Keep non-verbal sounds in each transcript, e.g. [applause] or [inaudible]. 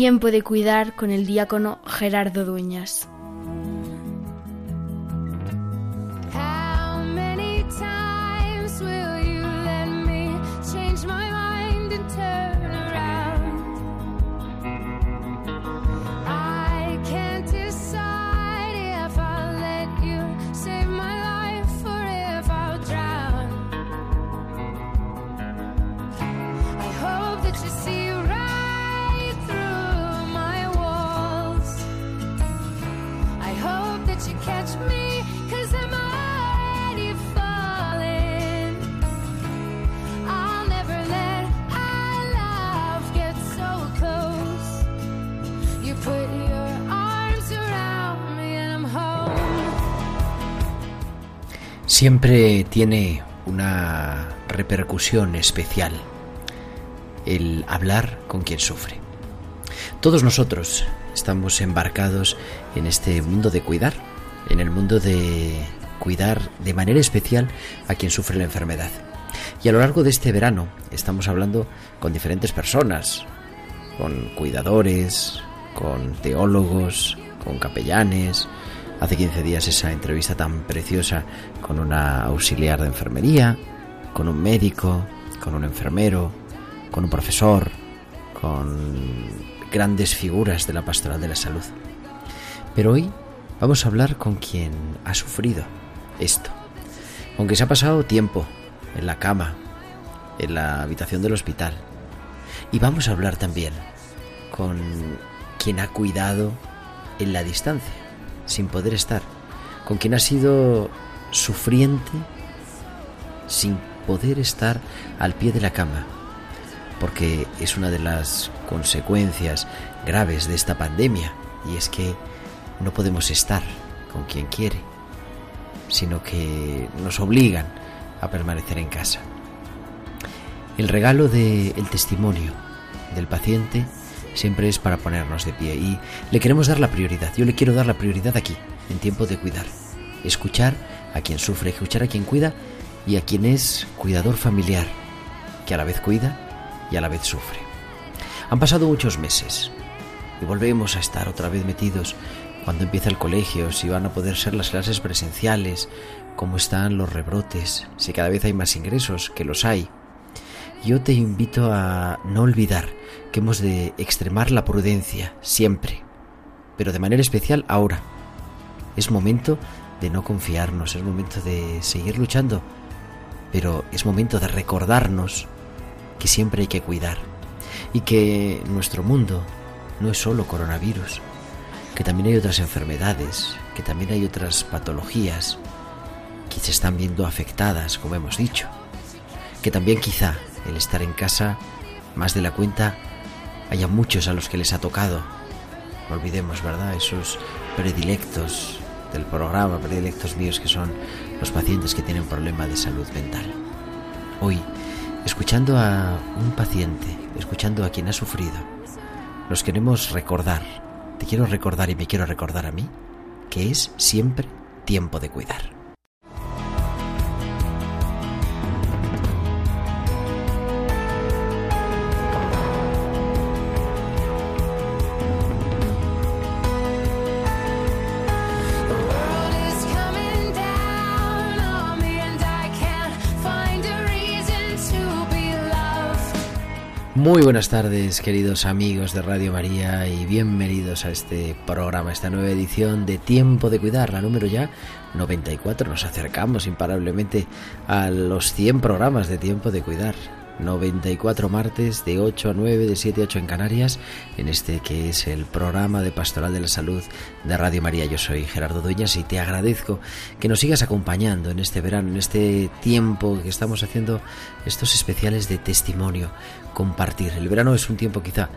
Tiempo de cuidar con el diácono Gerardo Dueñas. Siempre tiene una repercusión especial el hablar con quien sufre. Todos nosotros estamos embarcados en este mundo de cuidar, en el mundo de cuidar de manera especial a quien sufre la enfermedad. Y a lo largo de este verano estamos hablando con diferentes personas, con cuidadores, con teólogos, con capellanes. Hace 15 días esa entrevista tan preciosa con una auxiliar de enfermería, con un médico, con un enfermero, con un profesor, con grandes figuras de la pastoral de la salud. Pero hoy vamos a hablar con quien ha sufrido esto, aunque se ha pasado tiempo en la cama, en la habitación del hospital. Y vamos a hablar también con quien ha cuidado en la distancia, sin poder estar, con quien ha sido sufriente sin poder estar al pie de la cama, porque es una de las consecuencias graves de esta pandemia, y es que no podemos estar con quien quiere, sino que nos obligan a permanecer en casa. El regalo del testimonio del paciente siempre es para ponernos de pie y le queremos dar la prioridad. Yo le quiero dar la prioridad aquí, en tiempo de cuidar. Escuchar a quien sufre, escuchar a quien cuida y a quien es cuidador familiar, que a la vez cuida y a la vez sufre. Han pasado muchos meses y volvemos a estar otra vez metidos cuando empieza el colegio, si van a poder ser las clases presenciales, cómo están los rebrotes, si cada vez hay más ingresos, que los hay. Yo te invito a no olvidar que hemos de extremar la prudencia siempre, pero de manera especial ahora. Es momento de no confiarnos, es momento de seguir luchando, pero es momento de recordarnos que siempre hay que cuidar y que nuestro mundo no es solo coronavirus, que también hay otras enfermedades, que también hay otras patologías que se están viendo afectadas, como hemos dicho, que también quizá el estar en casa más de la cuenta haya muchos a los que les ha tocado. Olvidemos, ¿verdad? Esos predilectos del programa, predilectos míos que son los pacientes que tienen problema de salud mental. Hoy, escuchando a un paciente, escuchando a quien ha sufrido, nos queremos recordar, te quiero recordar y me quiero recordar a mí, que es siempre tiempo de cuidar. Muy buenas tardes, queridos amigos de Radio María, y bienvenidos a este programa, esta nueva edición de Tiempo de Cuidar, la número ya 94. Nos acercamos imparablemente a los 100 programas de Tiempo de Cuidar. 94 martes de 8 a 9, de 7 a 8 en Canarias, en este que es el programa de Pastoral de la Salud de Radio María. Yo soy Gerardo Dueñas y te agradezco que nos sigas acompañando en este verano, en este tiempo que estamos haciendo estos especiales de testimonio, compartir. El verano es un tiempo quizá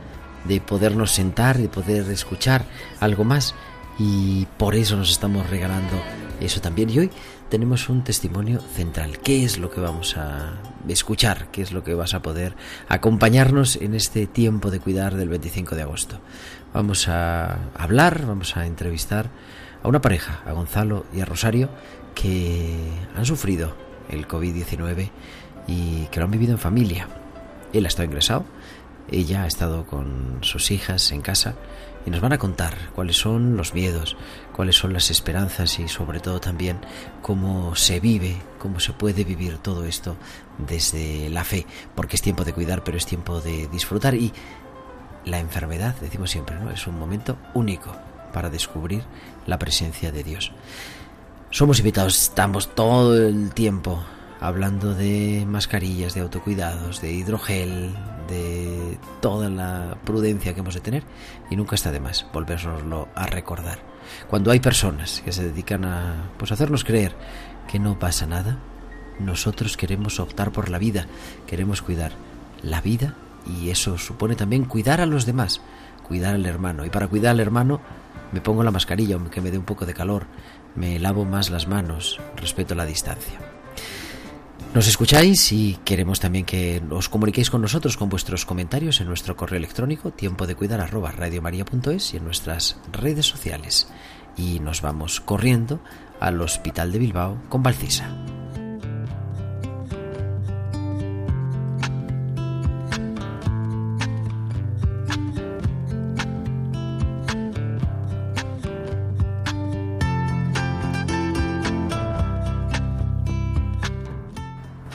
de podernos sentar, de poder escuchar algo más y por eso nos estamos regalando Eso también. Y hoy tenemos un testimonio central. ¿Qué es lo que vamos a escuchar? ¿Qué es lo que vas a poder acompañarnos en este tiempo de cuidar del 25 de agosto? Vamos a hablar, vamos a entrevistar a una pareja, a Gonzalo y a Rosario, que han sufrido el COVID-19 y que lo han vivido en familia. Él ha estado ingresado, ella ha estado con sus hijas en casa y nos van a contar cuáles son los miedos, cuáles son las esperanzas y sobre todo también cómo se vive, cómo se puede vivir todo esto desde la fe, porque es tiempo de cuidar, pero es tiempo de disfrutar y la enfermedad, decimos siempre, ¿no? Es un momento único para descubrir la presencia de Dios. Somos invitados, estamos todo el tiempo hablando de mascarillas, de autocuidados, de hidrogel, de toda la prudencia que hemos de tener y nunca está de más volvernoslo a recordar. Cuando hay personas que se dedican a pues hacernos creer que no pasa nada, nosotros queremos optar por la vida, queremos cuidar la vida y eso supone también cuidar a los demás, cuidar al hermano y para cuidar al hermano me pongo la mascarilla aunque me dé un poco de calor, me lavo más las manos, respeto la distancia. Nos escucháis y queremos también que os comuniquéis con nosotros con vuestros comentarios en nuestro correo electrónico tiempo de cuidar arroba radiomaria.es y en nuestras redes sociales. Y nos vamos corriendo al Hospital de Bilbao con Valcisa.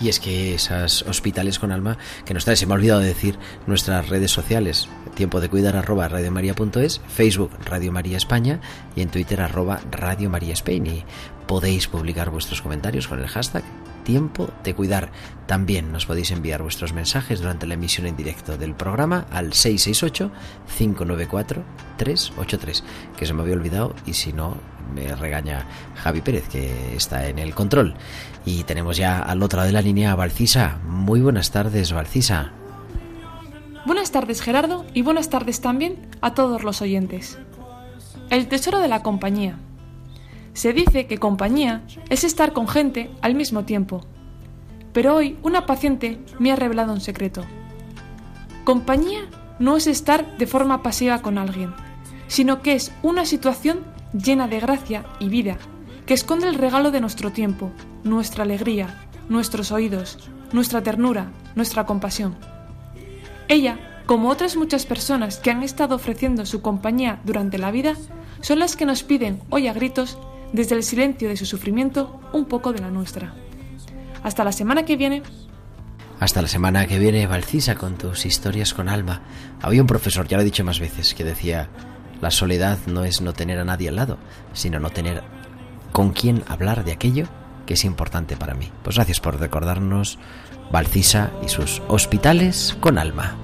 Y es que esas hospitales con alma, que nos trae, se me ha olvidado de decir nuestras redes sociales, tiempo de cuidar arroba radiomaria.es, Facebook Radio María España y en Twitter arroba Radio María Spain. Y podéis publicar vuestros comentarios con el hashtag tiempo de cuidar. También nos podéis enviar vuestros mensajes durante la emisión en directo del programa al 668-594-383, que se me había olvidado y si no me regaña Javi Pérez, que está en el control. Y tenemos ya al otro lado de la línea a Valcisa. Muy buenas tardes, Valcisa. Buenas tardes, Gerardo, y buenas tardes también a todos los oyentes. El tesoro de la compañía. Se dice que compañía es estar con gente al mismo tiempo. Pero hoy una paciente me ha revelado un secreto. Compañía no es estar de forma pasiva con alguien, sino que es una situación llena de gracia y vida, que esconde el regalo de nuestro tiempo, nuestra alegría, nuestros oídos, nuestra ternura, nuestra compasión. Ella, como otras muchas personas que han estado ofreciendo su compañía durante la vida, son las que nos piden hoy a gritos desde el silencio de su sufrimiento, un poco de la nuestra. Hasta la semana que viene. Hasta la semana que viene, Valcisa, con tus historias con alma. Había un profesor, ya lo he dicho más veces, que decía, la soledad no es no tener a nadie al lado, sino no tener con quién hablar de aquello que es importante para mí. Pues gracias por recordarnos Valcisa y sus hospitales con alma.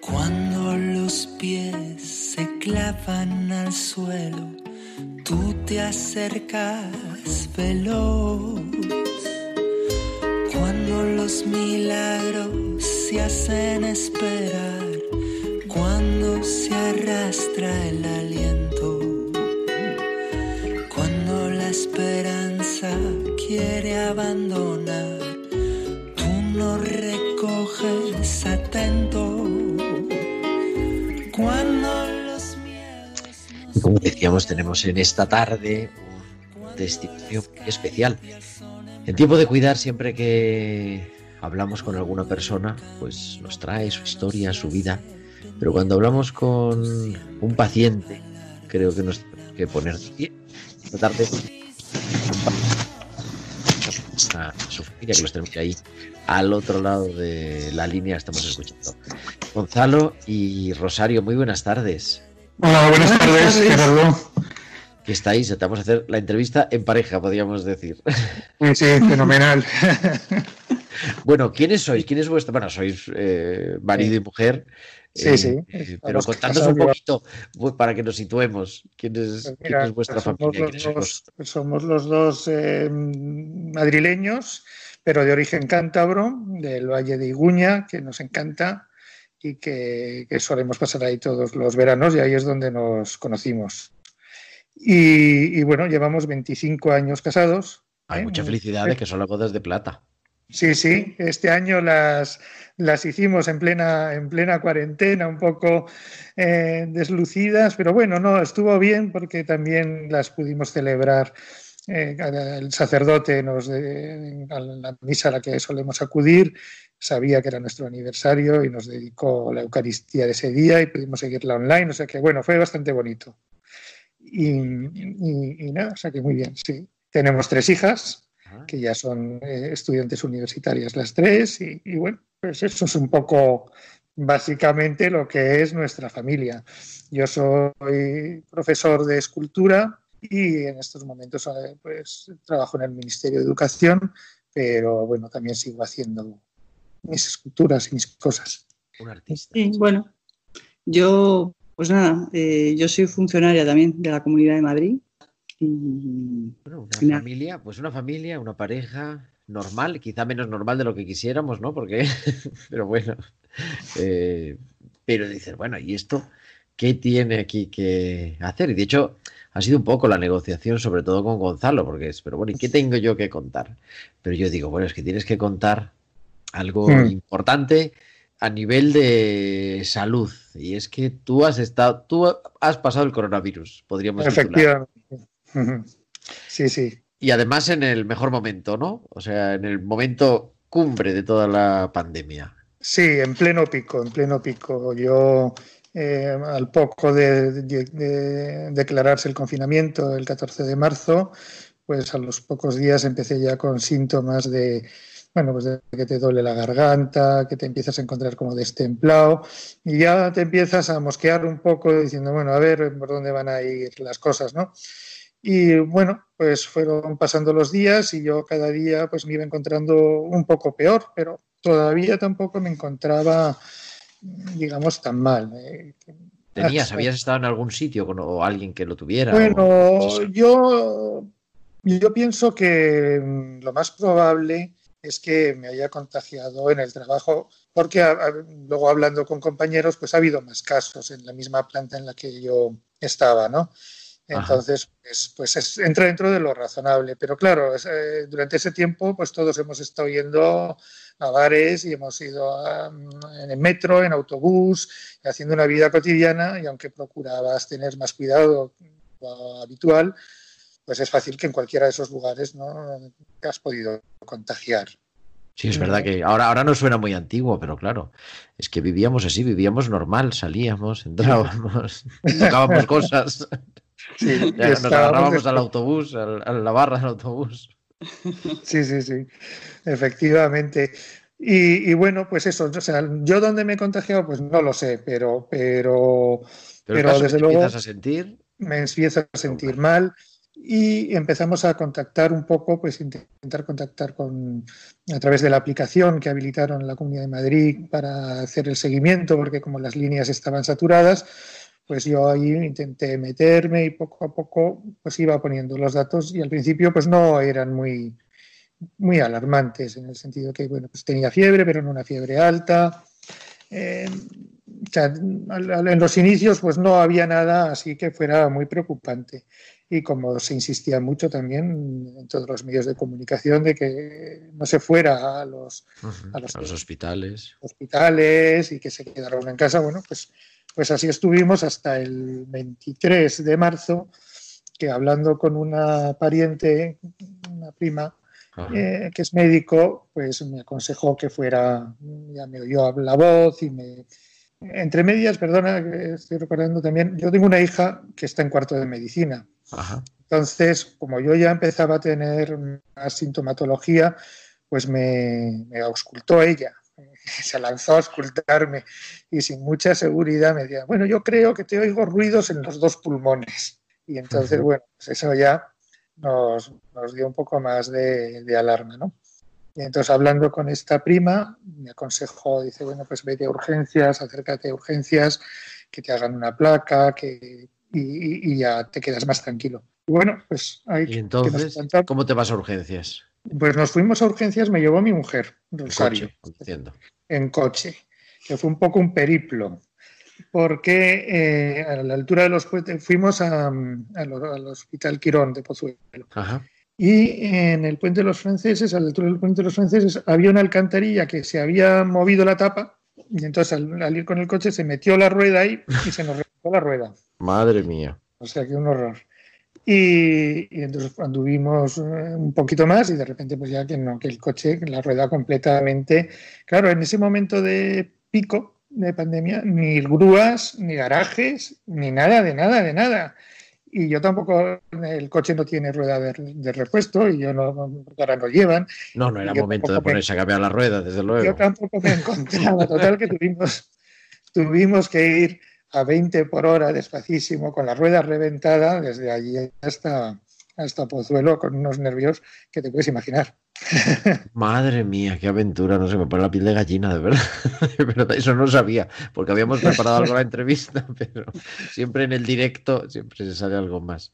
Cuando los pies se clavan al suelo, tú te acercas veloz. Cuando los milagros se hacen esperar, cuando se arrastra el aliento, como decíamos, tenemos en esta tarde un testimonio muy especial. En tiempo de cuidar, siempre que hablamos con alguna persona, pues nos trae su historia, su vida, Pero cuando hablamos con un paciente, creo que nos tenemos que poner y tratar de a su familia, que los tenemos ahí al otro lado de la línea, estamos escuchando. Gonzalo y Rosario, muy buenas tardes. Hola, buenas tardes, Gerardo. ¿Qué estáis? Te vamos a hacer la entrevista en pareja, podríamos decir. Sí, sí, fenomenal. [laughs] Bueno, ¿quiénes sois? ¿Quién es vuestra? Bueno, sois eh, marido y mujer. Sí, eh, sí. eh, pero Estamos contadnos un poquito bu- para que nos situemos. ¿Quién es, Pues quién mira, es vuestra pues somos, familia? los ¿Quiénes sois dos, pues somos los dos eh, madrileños, pero de origen cántabro, del Valle de Iguña, que nos encanta y que, que solemos pasar ahí todos los veranos y ahí es donde nos conocimos. Y, y bueno, llevamos 25 años casados. Hay ¿eh? muchas felicidades, que son las bodas de plata. Sí, sí, este año las, las hicimos en plena, en plena cuarentena, un poco eh, deslucidas, pero bueno, no, estuvo bien porque también las pudimos celebrar. eh, el sacerdote nos de- a la misa a la que solemos acudir sabía que era nuestro aniversario y nos dedicó la Eucaristía de ese día y pudimos seguirla online, o sea que bueno, fue bastante bonito. Y, y- y nada, o sea que muy bien, sí. Tenemos tres hijas, que ya son eh, estudiantes universitarias las tres, y, y bueno, pues eso es un poco básicamente lo que es nuestra familia. Yo soy profesor de escultura y en estos momentos eh, pues trabajo en el Ministerio de Educación, pero bueno, también sigo haciendo mis esculturas y mis cosas. Un artista. Sí, bueno, yo, pues nada, eh, yo soy funcionaria también de la Comunidad de Madrid y Bueno, una familia, pues una familia, una pareja normal, quizá menos normal de lo que quisiéramos, ¿no? Porque, [laughs] pero bueno, eh, pero dices, bueno, ¿y esto qué tiene aquí que hacer? Y de hecho, ha sido un poco la negociación, sobre todo con Gonzalo, porque es, pero bueno, ¿y qué tengo yo que contar? Pero yo digo, bueno, es que tienes que contar algo Hmm. importante a nivel de salud. Y es que tú has estado, tú has pasado el coronavirus, podríamos titular. Efectivamente. Sí, sí. Y además en el mejor momento, ¿no? O sea, en el momento cumbre de toda la pandemia. Sí, en pleno pico, en pleno pico. Yo, eh, al poco de, de- de declararse el confinamiento el 14 de marzo, pues a los pocos días empecé ya con síntomas de, bueno, pues de que te duele la garganta, que te empiezas a encontrar como destemplado y ya te empiezas a mosquear un poco diciendo, bueno, a ver por dónde van a ir las cosas, ¿no? Y bueno, pues fueron pasando los días y yo cada día pues me iba encontrando un poco peor, pero todavía tampoco me encontraba, digamos, tan mal. eh. ¿Tenías, habías estado en algún sitio con o alguien que lo tuviera? Bueno, o- yo, yo pienso que lo más probable es que me haya contagiado en el trabajo, porque a- a- luego hablando con compañeros, pues ha habido más casos en la misma planta en la que yo estaba, ¿no? Entonces, pues, pues es- entra dentro de lo razonable. Pero claro, es, eh, durante ese tiempo, pues todos hemos estado yendo a bares y hemos ido a- en el metro, en autobús, haciendo una vida cotidiana y aunque procurabas tener más cuidado habitual, pues es fácil que en cualquiera de esos lugares no te has podido contagiar. Sí, es verdad que ahora, ahora no suena muy antiguo, pero claro, es que vivíamos así, vivíamos normal, salíamos, entrábamos, [laughs] [laughs] tocábamos cosas, Sí, ya nos agarrábamos al autobús, al- a la barra del autobús. Sí, sí, sí, efectivamente. Y, y bueno, pues eso, o sea, yo dónde me he contagiado, pues no lo sé, pero, pero Pero, desde luego- empiezas a sentir, me empiezo a sentir mal y empezamos a contactar un poco, pues intentar contactar con a través de la aplicación que habilitaron la Comunidad de Madrid para hacer el seguimiento, porque como las líneas estaban saturadas, pues yo ahí intenté meterme y poco a poco pues iba poniendo los datos y al principio pues no eran muy muy alarmantes en el sentido que bueno pues tenía fiebre pero no una fiebre alta. Eh, o sea, en los inicios pues no había nada así que fuera muy preocupante y como se insistía mucho también en todos los medios de comunicación de que no se fuera a los a los- a los hospitales. hospitales y que se quedara uno en casa. Bueno, pues, pues así estuvimos hasta el 23 de marzo, que hablando con una pariente, una prima, eh, que es médico, pues me aconsejó que fuera, ya me oyó la voz y me, entre medias, perdona, estoy recordando también, yo tengo una hija que está en cuarto de medicina. Ajá. Entonces, como yo ya empezaba a tener una sintomatología, pues me, me auscultó ella. [laughs] Se lanzó a auscultarme y sin mucha seguridad me decía, bueno, yo creo que te oigo ruidos en los dos pulmones. Y entonces, bueno, pues eso ya nos, nos dio un poco más de, de alarma, ¿no? Y entonces hablando con esta prima, me aconsejó, dice, bueno, pues vete a urgencias, acércate a urgencias, que te hagan una placa, que, y, y- ya te quedas más tranquilo. Y bueno, pues ahí Y entonces. ¿cómo te vas a urgencias? Pues nos fuimos a urgencias, me llevó mi mujer, En Rosario, coche, entiendo. en coche, que fue un poco un periplo, porque eh, a la altura de los puentes fuimos a- a lo- al Hospital Quirón de Pozuelo. Ajá. Y en el puente de los franceses, a la altura del puente de los franceses, había una alcantarilla que se había movido la tapa y entonces al, al ir con el coche se metió la rueda ahí y se nos reventó la rueda. Madre mía. O sea que un horror. Y, y entonces anduvimos eh, un poquito más y de repente pues ya que no, que el coche, la rueda completamente... Claro, en ese momento de pico de pandemia, ni grúas, ni garajes, ni nada, de nada, de nada. Y yo tampoco, el coche no tiene rueda de, de repuesto y yo no, ahora no llevan. No, no era Yo momento de me- ponerse a cambiar la rueda, desde Yo luego. tampoco me encontraba. Total que tuvimos, tuvimos que ir a 20 por hora despacísimo con la rueda reventada desde allí hasta, hasta Pozuelo con unos nervios que te puedes imaginar. [laughs] Madre mía, qué aventura, no sé, me pone la piel de gallina, de verdad. [laughs] De verdad, eso no sabía, porque habíamos preparado algo en la entrevista, [laughs] pero siempre en el directo siempre se sale algo más.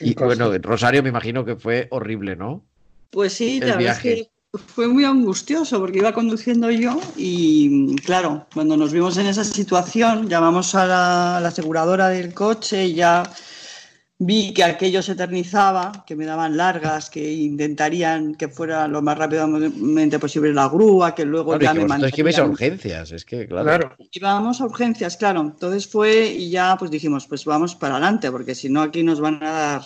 Y bueno, Rosario me imagino que fue horrible, ¿no? Pues sí, El la verdad es que fue muy angustioso porque iba conduciendo yo y claro, cuando nos vimos en esa situación, llamamos a la, a la aseguradora del coche y ya vi que aquello se eternizaba, que me daban largas, que intentarían que fuera lo más rápidamente posible la grúa, que luego Claro, y ya que me vosotros que ibais a mandarían- urgencias, es que, claro. Claro, Íbamos a urgencias, claro. Entonces fue y ya pues dijimos, pues vamos para adelante, porque si no aquí nos van a dar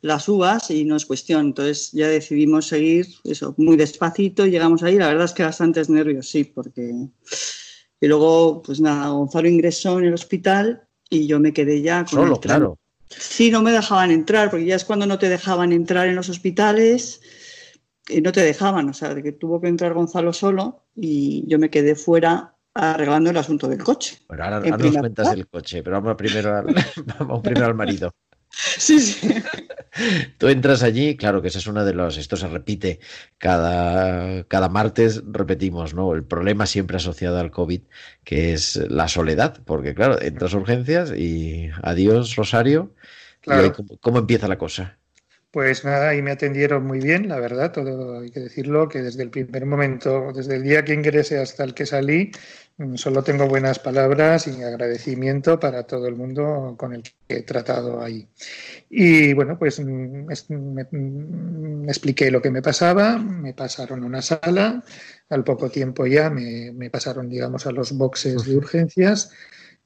las uvas y no es cuestión. Entonces ya decidimos seguir eso muy despacito y llegamos ahí. La verdad es que bastantes nervios, sí, porque... Y luego, pues nada, Gonzalo ingresó en el hospital y yo me quedé ya con Solo, el claro. Sí, no me dejaban entrar, porque ya es cuando no te dejaban entrar en los hospitales y no te dejaban, o sea, de que tuvo que entrar Gonzalo solo y yo me quedé fuera arreglando el asunto del coche. Bueno, ahora, nos cuentas lugar. el coche, pero vamos primero al, [laughs] vamos primero al marido. [laughs] Sí, sí. Tú entras allí, claro que ese es uno de los, esto se repite cada, cada martes, repetimos, ¿no? El problema siempre asociado al COVID, que es la soledad, porque claro, entras a urgencias y adiós, Rosario, y Claro. ahí ¿cómo, cómo empieza la cosa? Pues nada, y me atendieron muy bien, la verdad, todo hay que decirlo, que desde el primer momento, desde el día que ingresé hasta el que salí, solo tengo buenas palabras y agradecimiento para todo el mundo con el que he tratado ahí. Y bueno, pues mm, me, mm, me expliqué lo que me pasaba, me pasaron a una sala, al poco tiempo ya me, me pasaron, digamos, a los boxes de urgencias.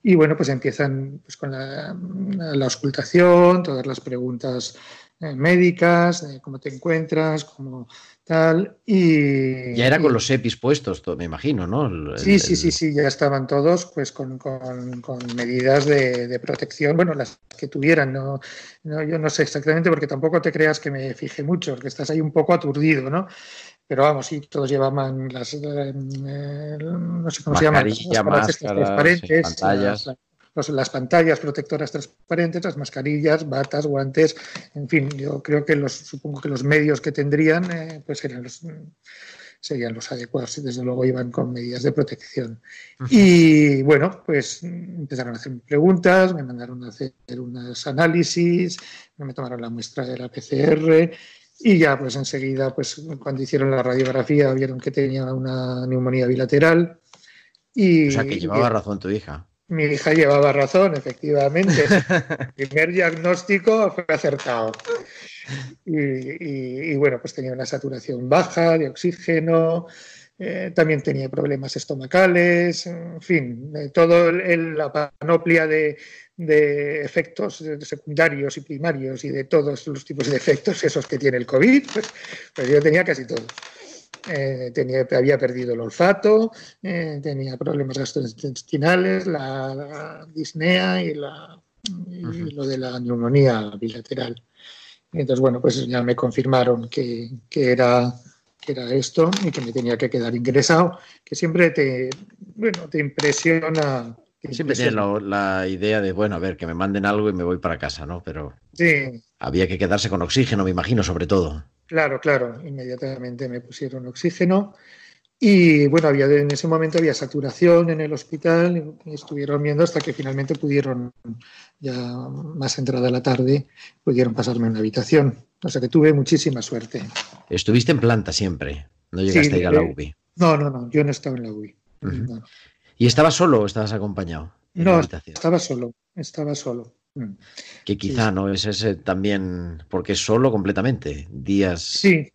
Y bueno, pues empiezan pues, con la, la auscultación, todas las preguntas eh, médicas, de cómo te encuentras, cómo tal. Y, Ya era con los EPIs puestos, todo, me imagino, ¿no? El- Sí, el- sí, sí, sí, ya estaban todos pues con, con- con medidas de, de protección, bueno, las que tuvieran, no, no, yo no sé exactamente porque tampoco te creas que me fije mucho, porque estás ahí un poco aturdido, ¿no? Pero vamos, sí, todos llevaban las, eh, eh, no sé cómo se llaman, las máscaras transparentes, sí, pantallas. las- los- las pantallas protectoras transparentes, las mascarillas, batas, guantes, en fin, yo creo que los, supongo que los medios que tendrían, eh, pues serían los, serían los adecuados y desde luego iban con medidas de protección. Y bueno, pues empezaron a hacer preguntas, me mandaron a hacer unos análisis, me tomaron la muestra de la PCR y ya pues enseguida, pues cuando hicieron la radiografía vieron que tenía una neumonía bilateral. Y, O sea, que llevaba razón tu hija. Mi hija llevaba razón, efectivamente. [laughs] El primer diagnóstico fue acertado. Y, y- y, bueno, pues tenía una saturación baja de oxígeno, eh, también tenía problemas estomacales, en fin, eh, todo el- el- la panoplia de, de efectos secundarios y primarios y de todos los tipos de efectos esos que tiene el COVID, pues, pues yo tenía casi todo. Eh, tenía, había perdido el olfato, eh, tenía problemas gastrointestinales, la, la disnea y, la, y Ujú. lo de la neumonía bilateral. Entonces, bueno, pues ya me confirmaron que, que era, que era esto y que me tenía que quedar ingresado, que siempre te, bueno, te impresiona. te Siempre tienes impresiona. la, la idea de, bueno, a ver, que me manden algo y me voy para casa, ¿no? Pero Sí, había que quedarse con oxígeno, me imagino, sobre todo. Claro, claro, inmediatamente me pusieron oxígeno y bueno, había en ese momento había saturación en el hospital y estuvieron viendo hasta que finalmente pudieron, ya más entrada la tarde, pudieron pasarme en la habitación. O sea que tuve muchísima suerte. Estuviste en planta siempre, no llegaste Sí, a ir a la UBI. No, no, no, yo no estaba en la. No, ¿Y estabas solo o estabas acompañado? No, estaba solo, estaba solo. Mm. Que quizá, ¿no? Es ese también, porque es solo completamente, días... Sí,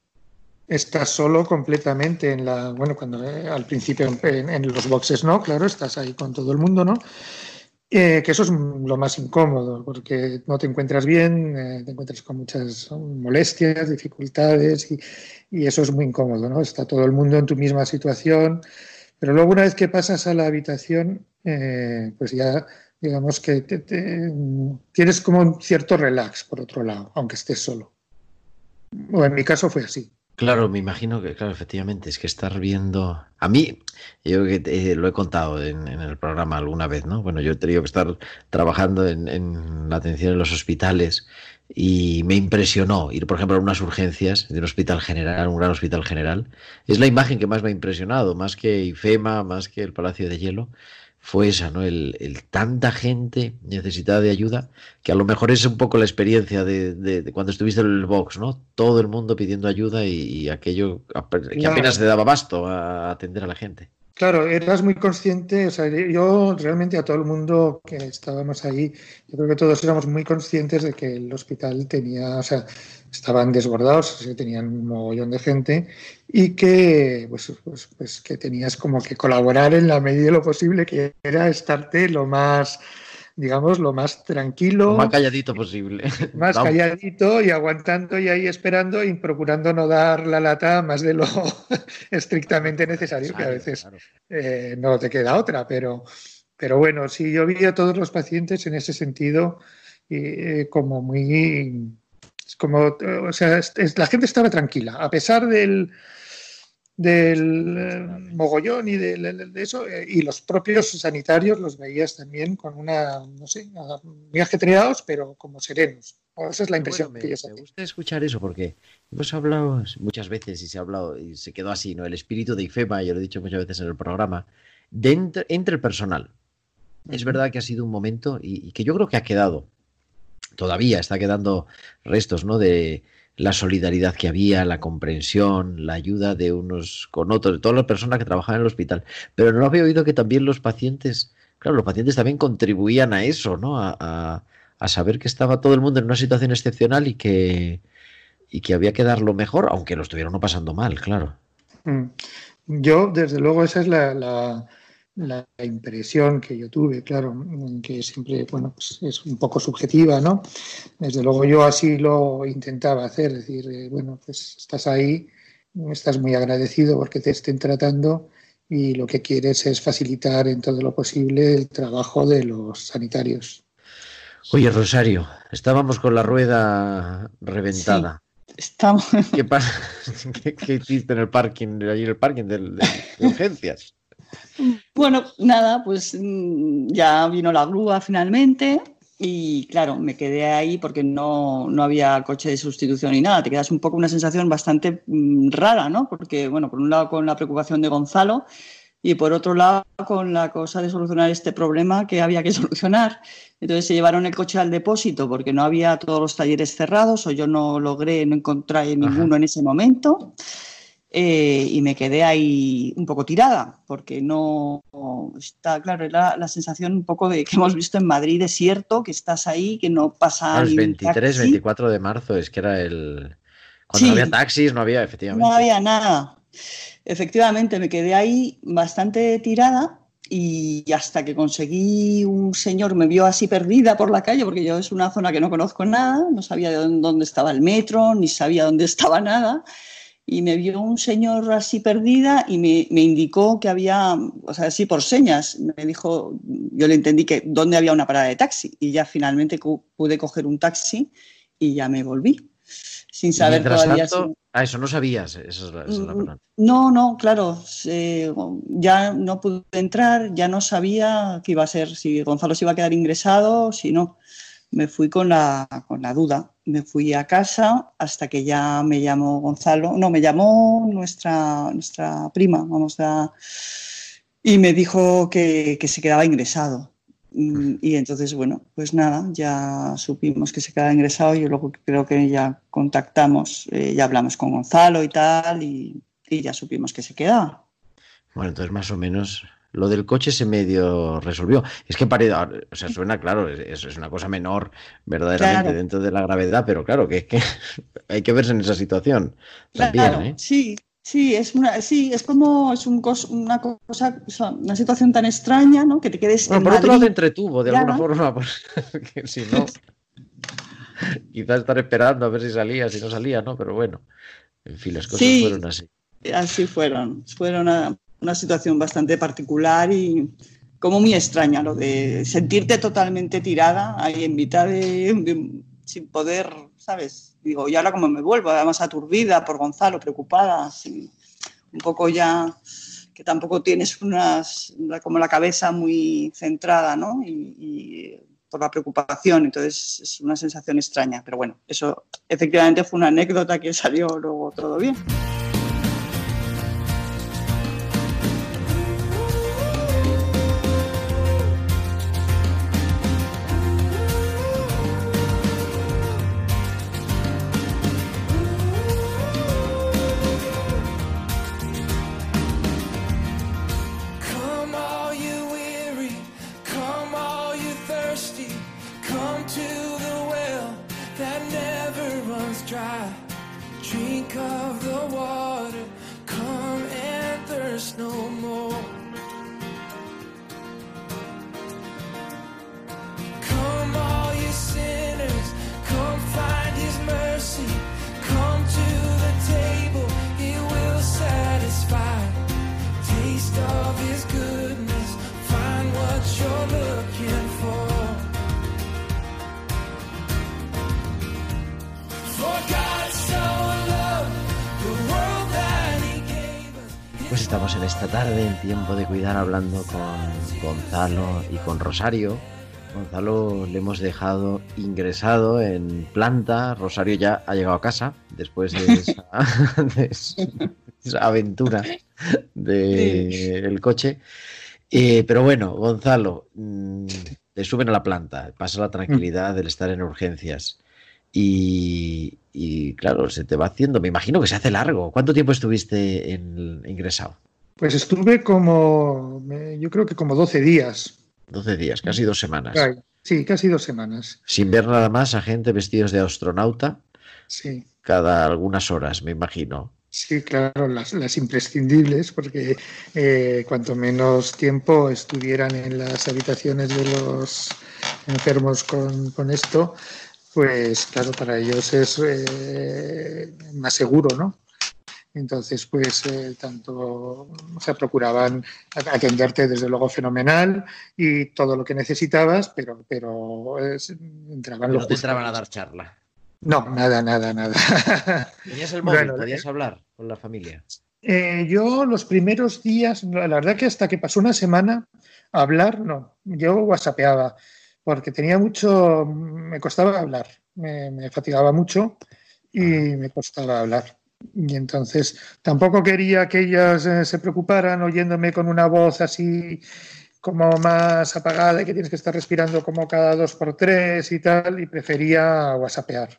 estás solo completamente en la, bueno, cuando eh, al principio en, en los boxes no, claro, estás ahí con todo el mundo, ¿no? Eh, que eso es lo más incómodo, porque no te encuentras bien, eh, te encuentras con muchas molestias, dificultades, y, y eso es muy incómodo, ¿no? Está todo el mundo en tu misma situación, pero luego una vez que pasas a la habitación, pues ya digamos que te- te- tienes como un cierto relax, por otro lado, aunque estés solo. O en mi caso fue así. Claro, me imagino que, claro, efectivamente, es que estar viendo. A mí, yo que te- lo he contado en, en el programa alguna vez, ¿no? Bueno, yo he tenido que estar trabajando en, en la atención en los hospitales y me impresionó ir, por ejemplo, a unas urgencias de un hospital general, un gran hospital general. Es la imagen que más me ha impresionado, más que IFEMA, más que el Palacio de Hielo, fue esa, ¿no? El, el tanta gente necesitada de ayuda, que a lo mejor es un poco la experiencia de, de- de cuando estuviste en el box, ¿no? Todo el mundo pidiendo ayuda y, y aquello que apenas te daba basto a atender a la gente. Claro, eras muy consciente, o sea, yo realmente a todo el mundo que estábamos ahí, yo creo que todos éramos muy conscientes de que el hospital tenía, o sea, estaban desbordados, tenían un mogollón de gente y que, pues, pues, pues que tenías como que colaborar en la medida de lo posible, que era estarte lo más, digamos, lo más tranquilo, Lo más calladito posible. [laughs] más Vamos. calladito y aguantando y ahí esperando y procurando no dar la lata más de lo [laughs] estrictamente necesario, que a veces Claro. eh, no te queda otra, pero, pero bueno, sí, yo vi a todos los pacientes en ese sentido eh, como muy, como, o sea, es- es- la gente estaba tranquila, a pesar del, del eh, mogollón y de, eso, eh, y los propios sanitarios los veías también con una, no sé, muy ajetreados, pero como serenos. O Esa es la impresión Bueno, que me, yo me gusta escuchar eso porque hemos hablado muchas veces y se ha hablado y se quedó así, ¿no? El espíritu de IFEMA, yo lo he dicho muchas veces en el programa, de entre, entre el personal. Es verdad que ha sido un momento y, y que yo creo que ha quedado, todavía está quedando restos, ¿no? De la solidaridad que había, la comprensión, la ayuda de unos con otros, de todas las personas que trabajaban en el hospital. Pero no había oído que también los pacientes, claro, los pacientes también contribuían a eso, ¿no? A, a- a saber que estaba todo el mundo en una situación excepcional y que, y que había que dar lo mejor, aunque lo estuvieran no pasando mal, claro. Mm. Yo, desde luego, esa es la- la impresión que yo tuve, claro, que siempre, bueno, pues es un poco subjetiva, ¿no? Desde luego yo así lo intentaba hacer, es decir, eh, bueno, pues estás ahí, estás muy agradecido porque te estén tratando y lo que quieres es facilitar en todo lo posible el trabajo de los sanitarios. Oye, Rosario, estábamos con la rueda reventada. Estamos, ¿Qué pasa? [laughs] ¿Qué, qué hiciste en el parking, allí en el parking de, de urgencias? Bueno, nada, pues mm, ya vino la grúa finalmente y claro, me quedé ahí porque no, no había coche de sustitución ni nada. Te quedas un poco una sensación bastante mm, rara, ¿no? Porque, bueno, por un lado con la preocupación de Gonzalo y por otro lado con la cosa de solucionar este problema que había que [laughs] solucionar. Entonces se llevaron el coche al depósito porque no había todos los talleres cerrados o yo no logré, no encontré ninguno en ese momento. Eh, y me quedé ahí un poco tirada, porque no está, claro, era la sensación un poco de que hemos visto en Madrid desierto, que estás ahí, que no pasa un 23, taxi, 24 de marzo, es que era el... Cuando Sí. no había taxis, no había, efectivamente. no había nada. Efectivamente, me quedé ahí bastante tirada y hasta que conseguí un señor, me vio así perdida por la calle, porque yo es una zona que no conozco nada, no sabía de dónde, dónde estaba el metro, ni sabía dónde estaba nada. Y me vio un señor así perdida y me, me, indicó que había, o sea, así por señas, me dijo, yo le entendí que dónde había una parada de taxi y ya finalmente pude coger un taxi y ya me volví, sin saber todavía. Tanto. Ah, eso no sabías, esa es la, esa es la Mm, No, no, claro, eh, ya no pude entrar, ya no sabía qué iba a ser, si Gonzalo se iba a quedar ingresado, si no. Me fui con la, con la duda. Me fui a casa hasta que ya me llamó Gonzalo, no, me llamó nuestra, nuestra prima, vamos a, y me dijo que, que se quedaba ingresado. Mm, Y entonces, bueno, pues nada, ya supimos que se quedaba ingresado. Yo luego creo que ya contactamos, eh, ya hablamos con Gonzalo y tal, y, y, ya supimos que se quedaba. Bueno, entonces más o menos lo del coche se medio resolvió. Es que parece, o sea, suena claro, es, es una cosa menor verdaderamente claro. dentro de la gravedad, pero claro, que [laughs] hay que verse en esa situación también, claro, ¿eh? Sí, Sí, es una, sí, es como es un cos, una cosa, una situación tan extraña, ¿no? Que te quedes. Bueno, en por Madrid, otro lado te entretuvo de ya, alguna ¿no? forma, porque [laughs] si no, [laughs] quizás estar esperando a ver si salía, si no salía, ¿no? Pero bueno, en fin, las cosas Sí. fueron así. Así fueron. Fueron una, una situación bastante particular y como muy extraña, lo de sentirte totalmente tirada ahí en mitad de, de- sin poder, ¿sabes? Digo, y ahora como me vuelvo, además aturdida por Gonzalo, preocupada, así, un poco ya que tampoco tienes unas, como la cabeza muy centrada, ¿no? Y, y por la preocupación, entonces es una sensación extraña, pero bueno, eso efectivamente fue una anécdota que salió luego todo bien. Rosario. Gonzalo le hemos dejado ingresado en planta. Rosario ya ha llegado a casa después de [laughs] esa, de esa aventura del coche. Eh, pero bueno, Gonzalo, mm, le suben a la planta, pasa la tranquilidad del estar en urgencias. Y, y, claro, se te va haciendo, me imagino que se hace largo. ¿Cuánto tiempo estuviste en, ingresado? Pues estuve como, yo creo que como 12 días. 12 días, casi dos semanas. Sí, casi dos semanas. Sin ver nada más a gente vestidos de astronauta Sí. cada algunas horas, me imagino. Sí, claro, las, las imprescindibles, porque eh, cuanto menos tiempo estuvieran en las habitaciones de los enfermos con, con esto, pues claro, para ellos es eh, más seguro, ¿no? Entonces, pues eh, tanto, o sea, procuraban atenderte desde luego fenomenal y todo lo que necesitabas, pero, pero es- entraban No los te entraban a dar charla. No, nada, nada, nada. [laughs] ¿Tenías el móvil? Bueno, ¿Podías hablar con la familia? Eh, yo los primeros días, la la verdad que hasta que pasó una semana, hablar, no, yo whatsappeaba, porque tenía mucho, me costaba hablar, me, me fatigaba mucho y me costaba hablar. Y entonces tampoco quería que ellas eh, se preocuparan oyéndome con una voz así como más apagada y que tienes que estar respirando como cada dos por tres y tal, y prefería whatsappear.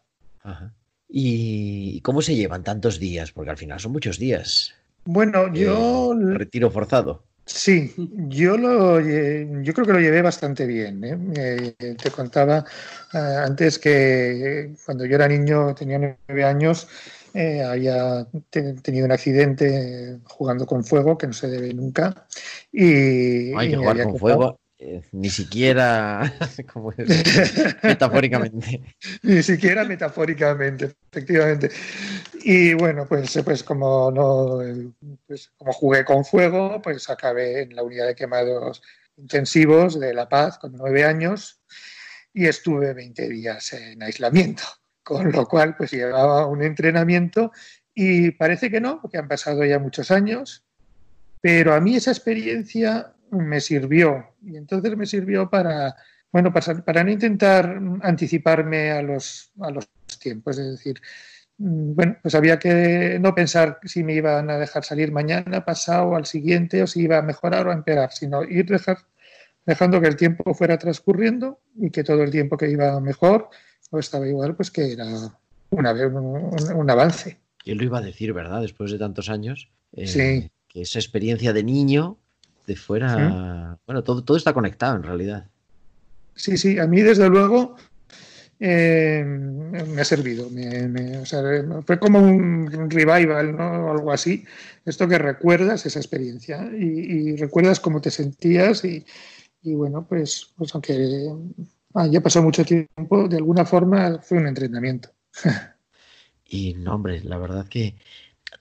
Ajá. ¿Y cómo se llevan tantos días? Porque al final son muchos días. Bueno, yo Eh, retiro forzado. Sí, yo lo yo creo que lo llevé bastante bien. ¿eh? Eh, te contaba antes que cuando yo era niño, tenía nueve años, eh, había te- tenido un accidente jugando con fuego que no se debe nunca. Y, Hay que jugar con fuego. eh, ni siquiera [laughs] como metafóricamente. [laughs] Ni siquiera metafóricamente, efectivamente. Y bueno, pues, pues como no pues como jugué con fuego, pues acabé en la unidad de quemados intensivos de La Paz con nueve años y estuve 20 días en aislamiento, con lo cual pues llevaba un entrenamiento y parece que no, porque han pasado ya muchos años, pero a mí esa experiencia me sirvió. Y entonces me sirvió para, bueno, para, para no intentar anticiparme a los, a los tiempos, es decir, mm, bueno, pues había que no pensar si me iban a dejar salir mañana, pasado, al siguiente, o si iba a mejorar o a empeorar, sino ir dejar, dejando que el tiempo fuera transcurriendo y que todo el tiempo que iba mejor o estaba igual, pues que era una, un, un avance. Yo lo iba a decir, ¿verdad? Después de tantos años. Eh, sí. Que esa experiencia de niño, de fuera. ¿Sí? Bueno, todo, todo está conectado en realidad. Sí, sí, a mí desde luego eh, me ha servido. Me, me, o sea, fue como un revival, ¿no? Algo así. Esto que recuerdas esa experiencia y, y recuerdas cómo te sentías y, y bueno, pues, pues aunque ah, ya pasó mucho tiempo, de alguna forma fue un entrenamiento. Y no, hombre, la verdad que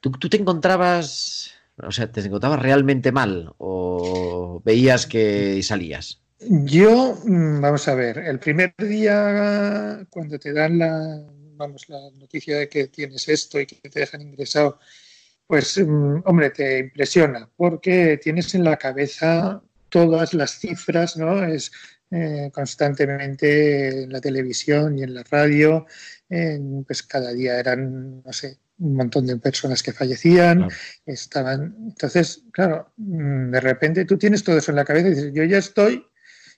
tú, tú, te encontrabas, o sea, te encontrabas realmente mal o veías que salías. Yo, mm, vamos a ver, el primer día cuando te dan la, vamos, la noticia de que tienes esto y que te dejan ingresado, pues, mm, hombre, te impresiona porque tienes en la cabeza todas las cifras, ¿no? Es eh, constantemente en la televisión y en la radio pues cada día eran, no sé, un montón de personas que fallecían, claro. estaban, entonces, claro, mm, de repente tú tienes todo eso en la cabeza y dices, yo ya estoy,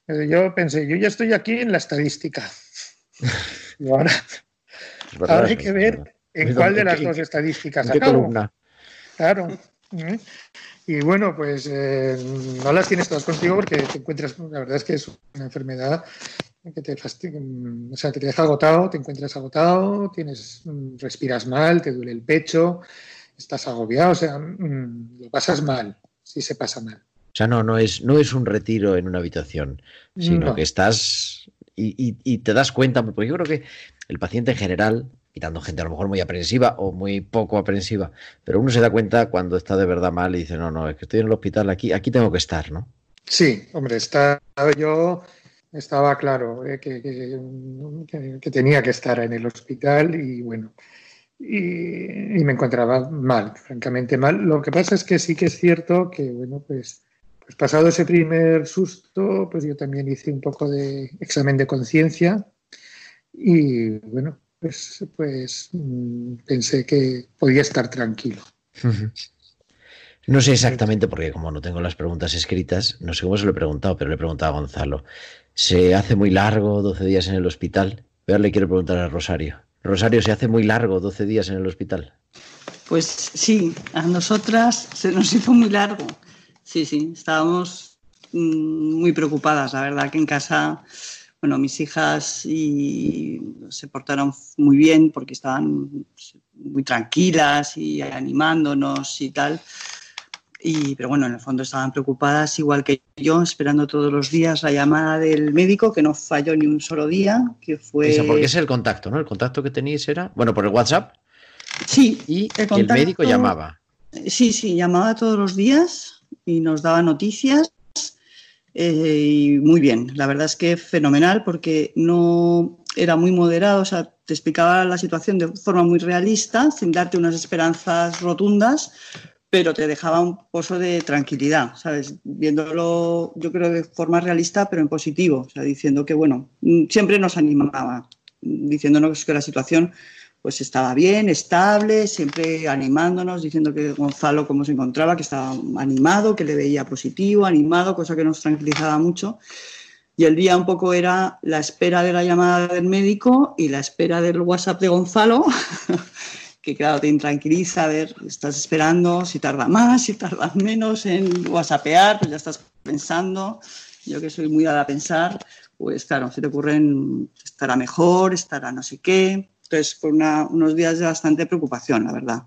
yo pensé, yo ya estoy aquí en la estadística. [laughs] y ahora, verdad, ahora hay que ver en cuál de las dos estadísticas acabo. Claro. Y bueno, pues eh, no las tienes todas contigo porque te encuentras, la verdad es que es una enfermedad que te, o sea, que te deja agotado, te encuentras agotado, tienes, mm, respiras mal, te duele el pecho, estás agobiado, o sea, mm, lo pasas mal, sí se pasa mal. O sea, no, no es, no es un retiro en una habitación, sino no. que estás y, y, y, te das cuenta, porque yo creo que el paciente en general, quitando gente a lo mejor muy aprensiva o muy poco aprensiva, pero uno se da cuenta cuando está de verdad mal y dice, no, no, es que estoy en el hospital, aquí, aquí tengo que estar, ¿no? Sí, hombre, está yo estaba claro eh, que, que, que, tenía que estar en el hospital y bueno, y, y, me encontraba mal, francamente mal. Lo que pasa es que sí que es cierto que, bueno, pues, pues pasado ese primer susto, pues yo también hice un poco de examen de conciencia y bueno, pues, pues mm, pensé que podía estar tranquilo. Uh -huh. No sé exactamente, porque como no tengo las preguntas escritas, no sé cómo se lo he preguntado, pero le he preguntado a Gonzalo. ¿Se hace muy largo 12 días en el hospital? Pero le quiero preguntar a Rosario. Rosario, ¿se hace muy largo 12 días en el hospital? Pues sí, a nosotras se nos hizo muy largo. Sí, sí, estábamos muy preocupadas. La verdad que en casa, bueno, mis hijas y se portaron muy bien porque estaban muy tranquilas y animándonos y tal. Y, pero bueno, en el fondo estaban preocupadas, igual que yo, esperando todos los días la llamada del médico, que no falló ni un solo día, que fue... Esa, porque es el contacto, ¿no? El contacto que tenéis era, bueno, por el WhatsApp. Sí. Y el, contacto, el médico llamaba. Sí, sí, llamaba todos los días y nos daba noticias. Eh, y muy bien, la verdad es que fenomenal porque no era muy moderado, o sea, te explicaba la situación de forma muy realista, sin darte unas esperanzas rotundas, pero te dejaba un pozo de tranquilidad, ¿sabes? Viéndolo, yo creo, de forma realista, pero en positivo, o sea, diciendo que, bueno, siempre nos animaba, diciéndonos que la situación pues estaba bien, estable, siempre animándonos, diciendo que Gonzalo cómo se encontraba, que estaba animado, que le veía positivo, animado, cosa que nos tranquilizaba mucho. Y el día un poco era la espera de la llamada del médico y la espera del WhatsApp de Gonzalo, [laughs] que claro, te intranquiliza, a ver, estás esperando si tarda más, si tarda menos en whatsappear, pues ya estás pensando. Yo que soy muy dada a pensar, pues claro, se te ocurren, estará mejor, estará no sé qué. Entonces, fue una, unos días de bastante preocupación, la verdad.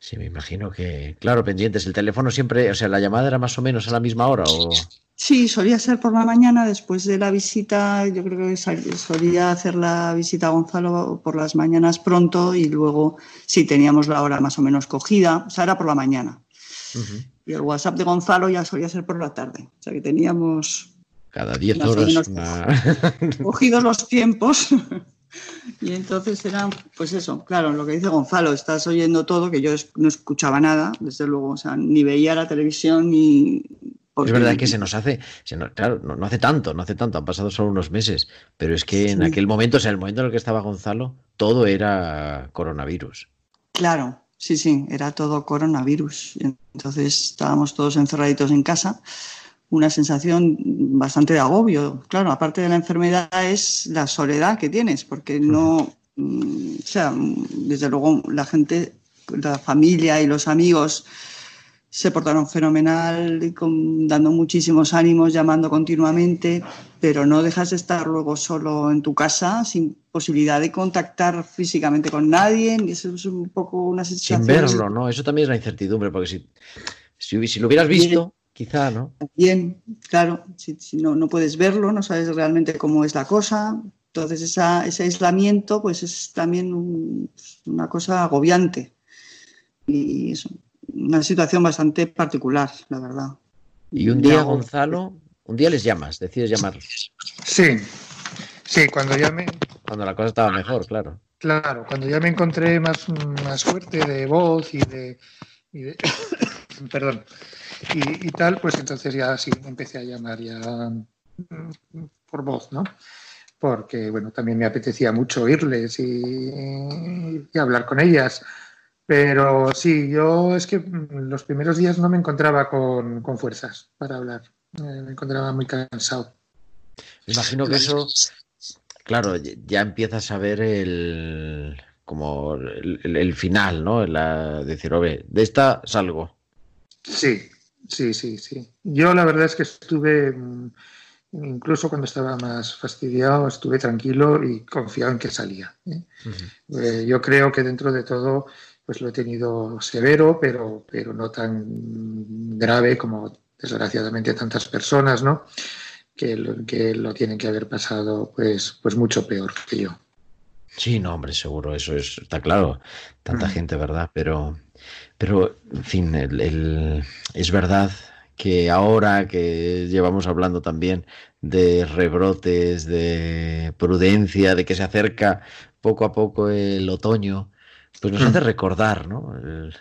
Sí, me imagino que, claro, pendientes. El teléfono siempre, o sea, la llamada era más o menos a la misma hora o... Sí, solía ser por la mañana, después de la visita, yo creo que solía hacer la visita a Gonzalo por las mañanas pronto y luego sí teníamos la hora más o menos cogida, o sea, era por la mañana. Y el WhatsApp de Gonzalo ya solía ser por la tarde, o sea que teníamos Cada 10 Más o horas una... cogidos los tiempos. [laughs] Y entonces era, pues eso, claro, lo que dice Gonzalo, estás oyendo todo, que yo no escuchaba nada, desde luego, o sea, ni veía la televisión ni... Es verdad que se nos hace, se nos- claro, no, no hace tanto, no hace tanto, han pasado solo unos meses, pero es que en Sí. aquel momento, o sea, el momento en el que estaba Gonzalo, todo era coronavirus. Claro, sí, sí, era todo coronavirus. Entonces estábamos todos encerraditos en casa. Una sensación bastante de agobio. Claro, aparte de la enfermedad es la soledad que tienes, porque no, mm, o sea, desde luego la gente, la familia y los amigos se portaron fenomenal, con- dando muchísimos ánimos, llamando continuamente, pero no dejas de estar luego solo en tu casa, sin posibilidad de contactar físicamente con nadie, y eso es un poco una sensación. Sin verlo, ¿no? Eso también es la incertidumbre, porque si, si lo hubieras visto, quizá, ¿no? Bien, claro, si, si no, no puedes verlo, no sabes realmente cómo es la cosa, entonces esa- ese aislamiento pues es también un- una cosa agobiante y es una situación bastante particular, la verdad. Y un día. Gonzalo, un día les llamas, decides llamarlos, Sí, sí, cuando ya me, cuando la cosa estaba mejor, claro. claro, cuando ya me encontré más, más fuerte de voz y de, y de- [coughs] perdón, y, y tal, pues entonces ya sí, empecé a llamar ya mm, por voz, ¿no? Porque, bueno, también me apetecía mucho oírles y, y hablar con ellas. Pero sí, yo es que mm, los primeros días no me encontraba con, con fuerzas para hablar. Me encontraba muy cansado. Me imagino que eso, claro, ya- empiezas a ver el como el final, ¿no? La, decir, oye, de esta salgo. Sí, sí, sí, sí. Yo la verdad es que estuve, mm, incluso cuando estaba más fastidiado, estuve tranquilo y confiado en que salía. ¿eh? Eh, yo creo que dentro de todo, pues lo he tenido severo, pero, pero no tan grave como desgraciadamente tantas personas, ¿no? Que lo, que lo tienen que haber pasado, pues, pues mucho peor que yo. Sí, no, hombre, seguro, eso es, está claro. Tanta Mm. gente, ¿verdad? Pero, pero, en fin, el- el- es verdad que ahora que llevamos hablando también de rebrotes, de prudencia, de que se acerca poco a poco el otoño, pues nos Mm. hace recordar, ¿no? El-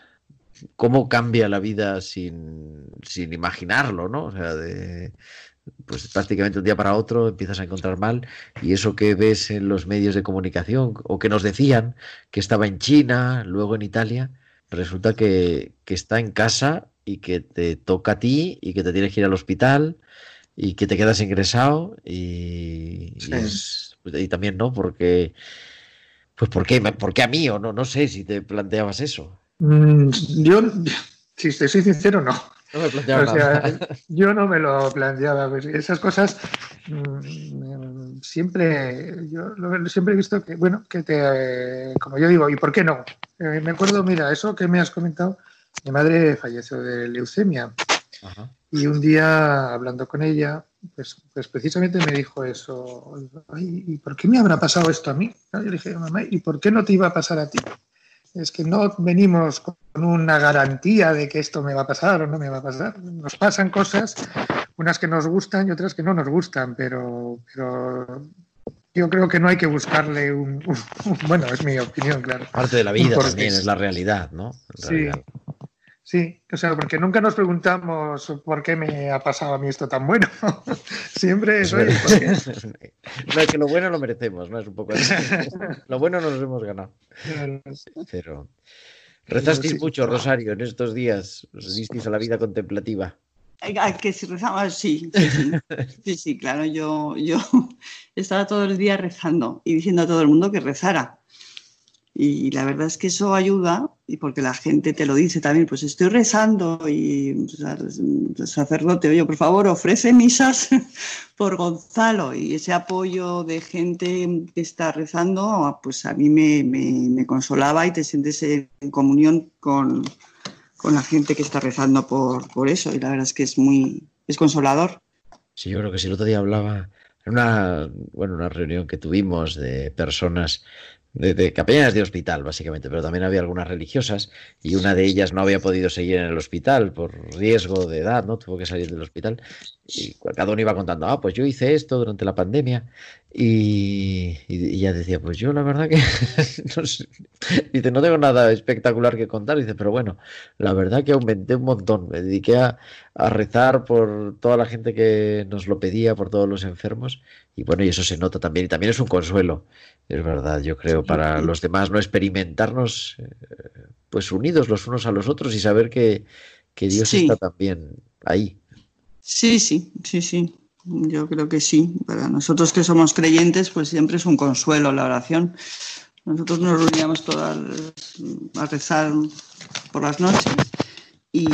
cómo cambia la vida sin, sin imaginarlo, ¿no? O sea, de, pues prácticamente un día para otro empiezas a encontrar mal y eso que ves en los medios de comunicación o que nos decían que estaba en China, luego en Italia, resulta que, que está en casa y que te toca a ti y que te tienes que ir al hospital y que te quedas ingresado y, es- y también no, porque pues ¿por qué, ¿por qué a mí o no? No sé si te planteabas eso. Mm, Yo, si te soy sincero, no. No me planteaba O sea, nada. [laughs] yo no me lo planteaba. pues, esas cosas mm, siempre, yo siempre he visto que, bueno, que te, como yo digo, ¿y por qué no? Eh, me acuerdo, mira, eso que me has comentado, mi madre falleció de leucemia Ajá. y un día hablando con ella, pues, pues precisamente me dijo eso, "Ay, ¿y por qué me habrá pasado esto a mí? Yo le dije, mamá, ¿y por qué no te iba a pasar a ti? Es que no venimos con una garantía de que esto me va a pasar o no me va a pasar. Nos pasan cosas, unas que nos gustan y otras que no nos gustan, pero, pero yo creo que no hay que buscarle un, un- un- bueno, es mi opinión, claro. Parte de la vida también, es- es la realidad, ¿no? En Sí, realidad. Sí, o sea, porque nunca nos preguntamos por qué me ha pasado a mí esto tan bueno. [laughs] Siempre es, [laughs] Es que lo bueno lo merecemos, ¿no? Es un poco así. [laughs] Lo bueno nos hemos ganado. Pero. ¿Rezasteis sí. mucho, Rosario, en estos días? ¿Os disteis a la vida contemplativa? Que si rezamos, sí, sí, sí, sí, sí, claro, yo, yo estaba todo el día rezando y diciendo a todo el mundo que rezara. Y la verdad es que eso ayuda, y porque la gente te lo dice también, pues estoy rezando y pues, el sacerdote, oye, por favor, ofrece misas [laughs] por Gonzalo. Y ese apoyo de gente que está rezando, pues a mí me, me- me consolaba y te sientes en comunión con, con la gente que está rezando por, por eso. Y la verdad es que es muy, es consolador. Sí, yo creo que si el otro día hablaba en una, bueno, una reunión que tuvimos de personas de, de capellanas de hospital, básicamente, pero también había algunas religiosas y una de ellas no había podido seguir en el hospital por riesgo de edad, ¿no? Tuvo que salir del hospital y cada uno iba contando, ah, pues yo hice esto durante la pandemia y, y- y ella decía, pues yo la verdad que [laughs] no sé. Dice, no tengo nada espectacular que contar, dice, pero bueno, la verdad que aumenté un montón, me dediqué a, a rezar por toda la gente que nos lo pedía, por todos los enfermos y bueno, y eso se nota también y también es un consuelo, es verdad, yo creo, para los demás no experimentarnos eh, pues unidos los unos a los otros y saber que, que Dios Sí. está también ahí. Sí, sí, sí, sí. Yo creo que sí. Para nosotros que somos creyentes, pues siempre es un consuelo la oración. Nosotros nos reuníamos todas a rezar por las noches y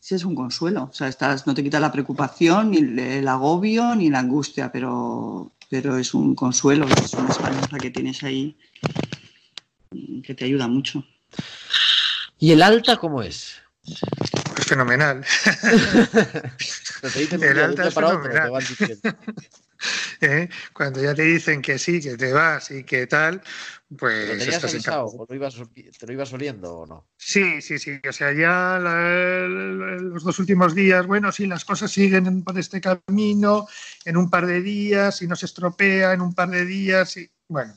sí es un consuelo. O sea, estás, no te quita la preocupación, ni el, el agobio, ni la angustia, pero, pero es un consuelo, es una esperanza que tienes ahí y que te ayuda mucho. ¿Y el alta cómo es? Pues fenomenal. [laughs] [laughs] El alta es para otro, [laughs] [laughs] ¿eh? Cuando ya te dicen que sí, que te vas y que tal, ¿Lo pues tenías estás avisado encantado. o lo ibas, te lo ibas oliendo o no? Sí, sí, sí. O sea, ya la- los dos últimos días, bueno, sí, las cosas siguen por este camino, en un par de días, y no se estropea en un par de días, y bueno.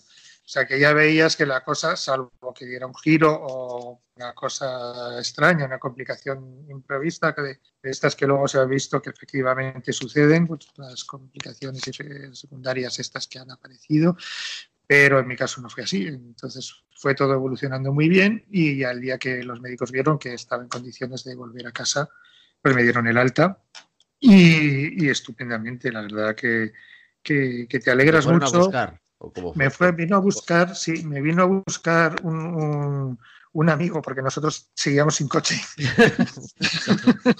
O sea, que ya veías que la cosa, salvo que diera un giro o una cosa extraña, una complicación imprevista, que de, estas que luego se ha visto que efectivamente suceden, pues las complicaciones secundarias estas que han aparecido, pero en mi caso no fue así. Entonces fue todo evolucionando muy bien y ya el día que los médicos vieron que estaba en condiciones de volver a casa, pues me dieron el alta y, y estupendamente, la verdad que, que, que te alegras ¿Te fueron a mucho. buscar? ¿O cómo Me fue, vino a buscar, sí, me vino a buscar un, un- un amigo, porque nosotros seguíamos sin coche. [laughs]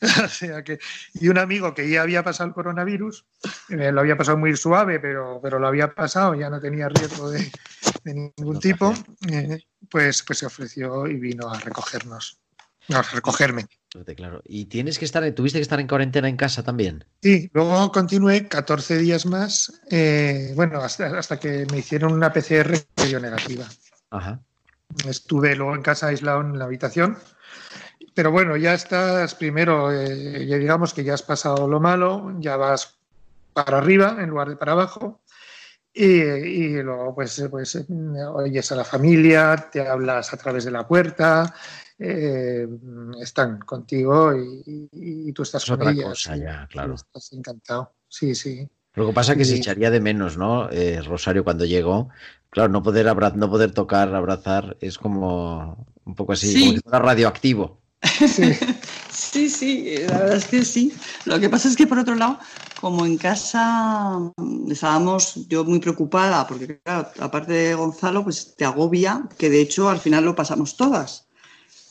[laughs] o sea que, y un amigo que ya había pasado el coronavirus, eh, lo había pasado muy suave, pero, pero lo había pasado, ya no tenía riesgo de, de ningún No tipo, eh, pues, pues se ofreció y vino a recogernos. No, a recogerme. Claro. ¿Y tienes que estar, tuviste que estar en cuarentena en casa también? Sí, luego continué 14 días más, eh, bueno, hasta, hasta que me hicieron una PCR que dio negativa. Ajá. Estuve luego en casa aislado en la habitación. Pero bueno, ya estás primero, eh, ya digamos que ya has pasado lo malo, ya vas para arriba en lugar de para abajo. Y, y luego, pues, pues eh, oyes a la familia, te hablas a través de la puerta, eh, están contigo y, y- y tú estás Es con otra ellas. cosa ya, claro. Estás encantado. Sí, sí. Lo que pasa es que se echaría de menos, ¿no? Eh, Rosario cuando llegó, claro, no poder abra- no poder tocar, abrazar, es como un poco así, Sí. como si fuera radioactivo. Sí. [laughs] Sí, sí, la verdad es que sí. Lo que pasa es que por otro lado, como en casa mm, estábamos yo muy preocupada, porque claro, aparte de Gonzalo, pues te agobia, que de hecho al final lo pasamos todas,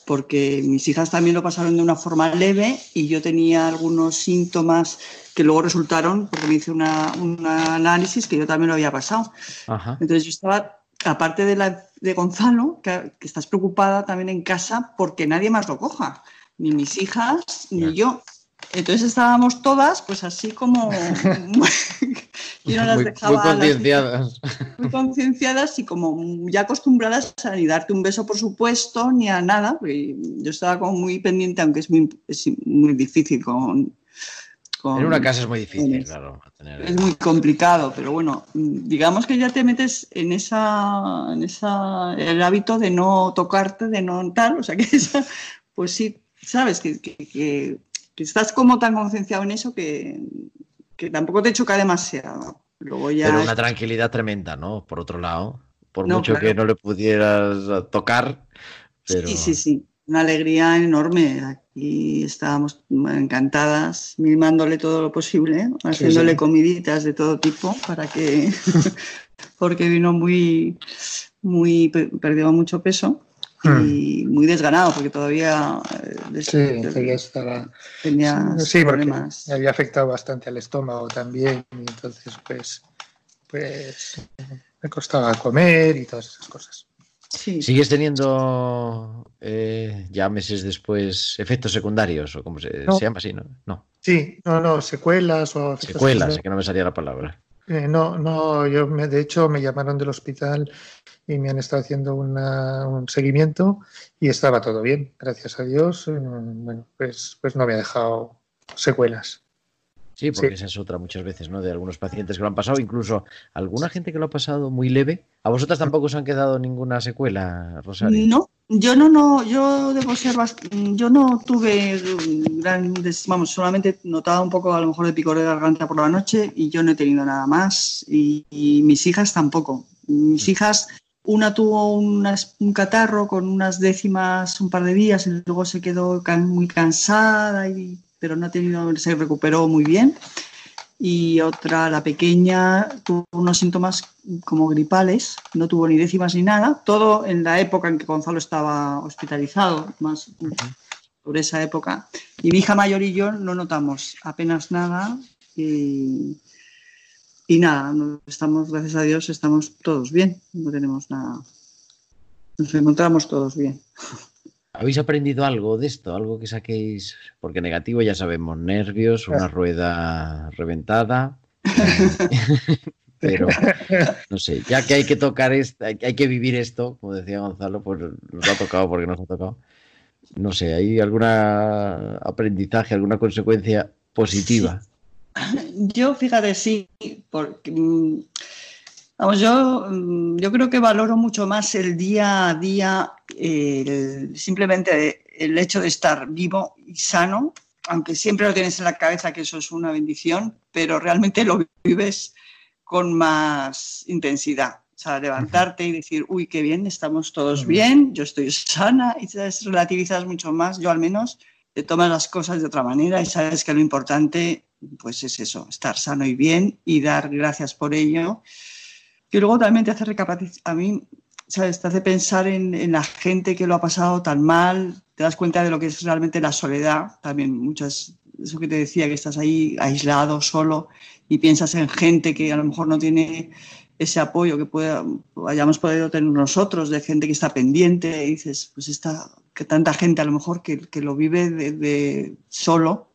porque mis hijas también lo pasaron de una forma leve y yo tenía algunos síntomas que luego resultaron, porque me hice una, un análisis que yo también lo había pasado. Ajá. Entonces yo estaba, aparte de, la, de Gonzalo, que, que estás preocupada también en casa porque nadie más lo coja, ni mis hijas, ni yo. Entonces estábamos todas, pues así como... [laughs] [laughs] y no las muy, dejaba muy las- concienciadas. muy concienciadas y como ya acostumbradas a ni darte un beso, por supuesto, ni a nada. Yo estaba como muy pendiente, aunque es muy, es muy difícil con... con- En una casa es muy difícil, Tienes. claro. tener- es muy complicado, pero bueno, digamos que ya te metes en esa, en esa, el hábito de no tocarte, de no tal, o sea que [laughs] esa- pues sí, sabes que, que- que- que estás como tan concienciado en eso que, que tampoco te choca demasiado. Luego ya Pero una tranquilidad tremenda, ¿no? Por otro lado, por No, mucho claro. que no le pudieras eh, tocar, pero... Sí, sí, sí. Una alegría enorme. Aquí estábamos encantadas, mimándole todo lo posible, haciéndole sí. comiditas de todo tipo para que. [laughs] porque vino muy, muy pe- perdió mucho peso. Y muy desganado porque todavía eh, Sí, estaba. tenía Sí, porque problemas. me había afectado bastante al estómago también, y entonces, pues, pues me costaba comer y todas esas cosas. Sí, ¿Sigues teniendo, eh, ya meses después, efectos secundarios o como se, No. se llama así, ¿no? No, Sí, no, no, secuelas o secuelas, que no me salía la palabra. Eh, no, no, yo me, de hecho me llamaron del hospital y me han estado haciendo una- un seguimiento y estaba todo bien, gracias a Dios. Eh, Bueno, pues, pues no me ha dejado secuelas. Sí, porque Sí. esa es otra muchas veces, ¿no? De algunos pacientes que lo han pasado, incluso alguna gente que lo ha pasado muy leve. ¿A vosotras tampoco os han quedado ninguna secuela, Rosario? No, yo no, no, yo debo ser bast- yo no tuve grandes, vamos, solamente notaba un poco a lo mejor de picor de garganta por la noche y yo no he tenido nada más y, y mis hijas tampoco. Mis hijas, una tuvo unas- un catarro con unas décimas un par de días y luego se quedó can- muy cansada, y, pero no ha tenido, se recuperó muy bien. Y otra, la pequeña, tuvo unos síntomas como gripales, no tuvo ni décimas ni nada, todo en la época en que Gonzalo estaba hospitalizado, más por esa época. Y mi hija mayor y yo no notamos apenas nada y, y nada, estamos, gracias a Dios, estamos todos bien, no tenemos nada, nos encontramos todos bien. ¿Habéis aprendido algo de esto? Algo que saquéis, porque negativo ya sabemos, nervios, una [laughs] rueda reventada. [laughs] Pero, no sé, ya que hay que tocar esto, hay que vivir esto, como decía Gonzalo, pues nos ha tocado porque nos ha tocado. No sé, ¿hay algún aprendizaje, alguna consecuencia positiva? Yo, fíjate, sí, porque mm, vamos, yo, mm, yo creo que valoro mucho más el día a día, el- simplemente el hecho de estar vivo y sano, aunque siempre lo tienes en la cabeza que eso es una bendición, pero realmente lo vives con más intensidad. O sea, levantarte y decir, uy, qué bien, estamos todos bien, yo estoy sana, y sabes, relativizas mucho más, yo al menos, te tomas las cosas de otra manera y sabes que lo importante pues es eso, estar sano y bien y dar gracias por ello. Y luego también te hace recapacitar, a mí, ¿sabes? Te hace pensar en, en la gente que lo ha pasado tan mal, te das cuenta de lo que es realmente la soledad, también muchas, eso que te decía, que estás ahí aislado, solo, y piensas en gente que a lo mejor no tiene ese apoyo que pueda, hayamos podido tener nosotros, de gente que está pendiente, y dices, pues esta, que tanta gente a lo mejor que, que lo vive de, de solo,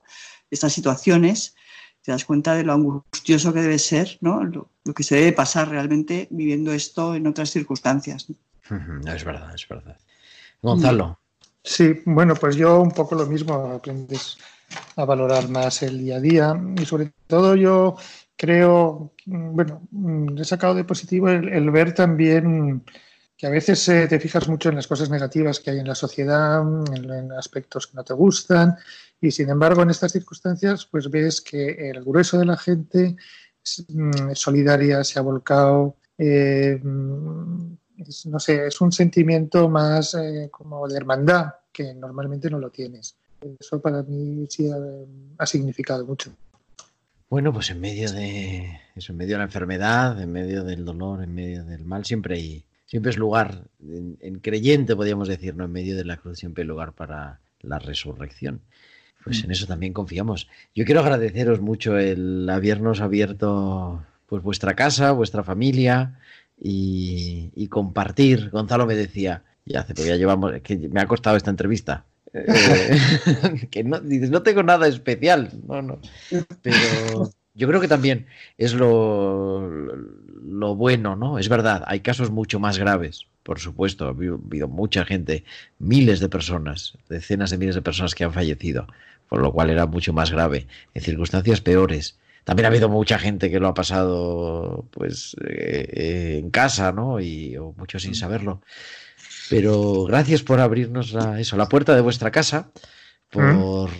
estas situaciones, te das cuenta de lo angustioso que debe ser, ¿no? Lo, lo que se debe pasar realmente viviendo esto en otras circunstancias. ¿no? Es verdad, es verdad. Gonzalo, Sí, bueno, pues yo un poco lo mismo, aprendes a valorar más el día a día y sobre todo yo creo, bueno, mm, he sacado de positivo el, el ver también que a veces eh, te fijas mucho en las cosas negativas que hay en la sociedad, en, en aspectos que no te gustan y sin embargo en estas circunstancias pues ves que el grueso de la gente es mm, solidaria, se ha volcado, eh, mm, no sé, es un sentimiento más eh, como de hermandad que normalmente no lo tienes. Eso para mí sí ha significado mucho. bueno, pues en medio de eso, en medio de la enfermedad, en medio del dolor, en medio del mal, siempre hay, siempre es lugar, en, en creyente podríamos decir, ¿no? En medio de la cruz siempre hay lugar para la resurrección. Pues en eso también confiamos. Yo quiero agradeceros mucho el habernos abierto pues vuestra casa, vuestra familia y, y compartir. Gonzalo me decía, ya hace, porque ya llevamos, que me ha costado esta entrevista. eh, [laughs] [laughs] que no, dices, no tengo nada especial, no, no. Pero yo creo que también es lo, lo bueno, ¿no? Es verdad, hay casos mucho más graves, por supuesto, ha habido, mucha gente, miles de personas, decenas de miles de personas que han fallecido, por lo cual era mucho más grave, en circunstancias peores. También ha habido mucha gente que lo ha pasado pues eh, en casa, ¿no? Y o mucho sin saberlo. Pero gracias por abrirnos la, eso, la puerta de vuestra casa, por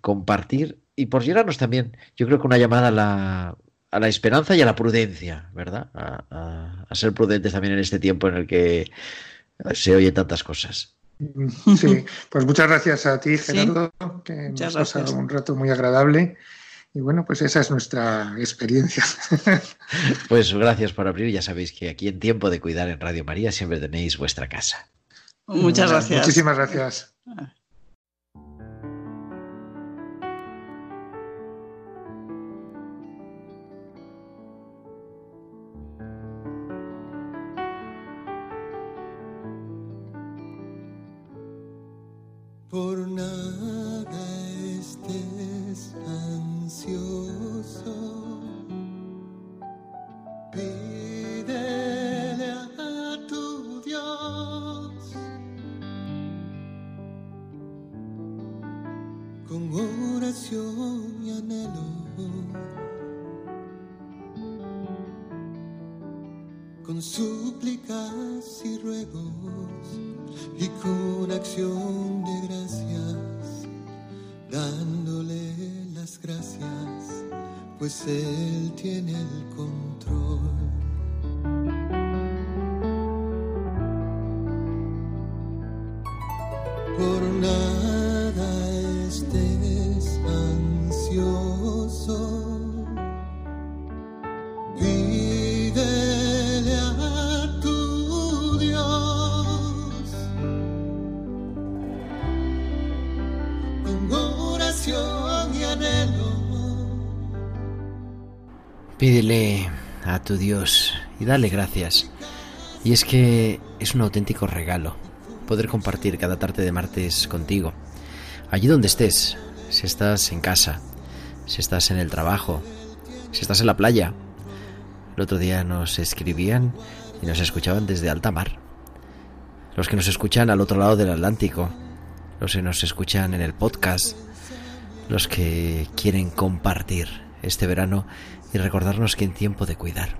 compartir y por llenarnos también, yo creo que una llamada a la, a la esperanza y a la prudencia, ¿verdad? A, a- a ser prudentes también en este tiempo en el que se oyen tantas cosas. [laughs] Sí, pues muchas gracias a ti, Sí. Gerardo, que Muchas hemos pasado gracias. un rato muy agradable. Y bueno, pues esa es nuestra experiencia. [laughs] Pues gracias por abrir. Ya sabéis que aquí en Tiempo de Cuidar en Radio María siempre tenéis vuestra casa. Muchas gracias. Muchísimas gracias. Pídele a tu Dios y dale gracias. Y es que es un auténtico regalo poder compartir cada tarde de martes contigo. Allí donde estés, si estás en casa, si estás en el trabajo, si estás en la playa. El otro día nos escribían y nos escuchaban desde alta mar. Los que nos escuchan al otro lado del Atlántico, los que nos escuchan en el podcast, los que quieren compartir este verano y recordarnos que en tiempo de cuidar.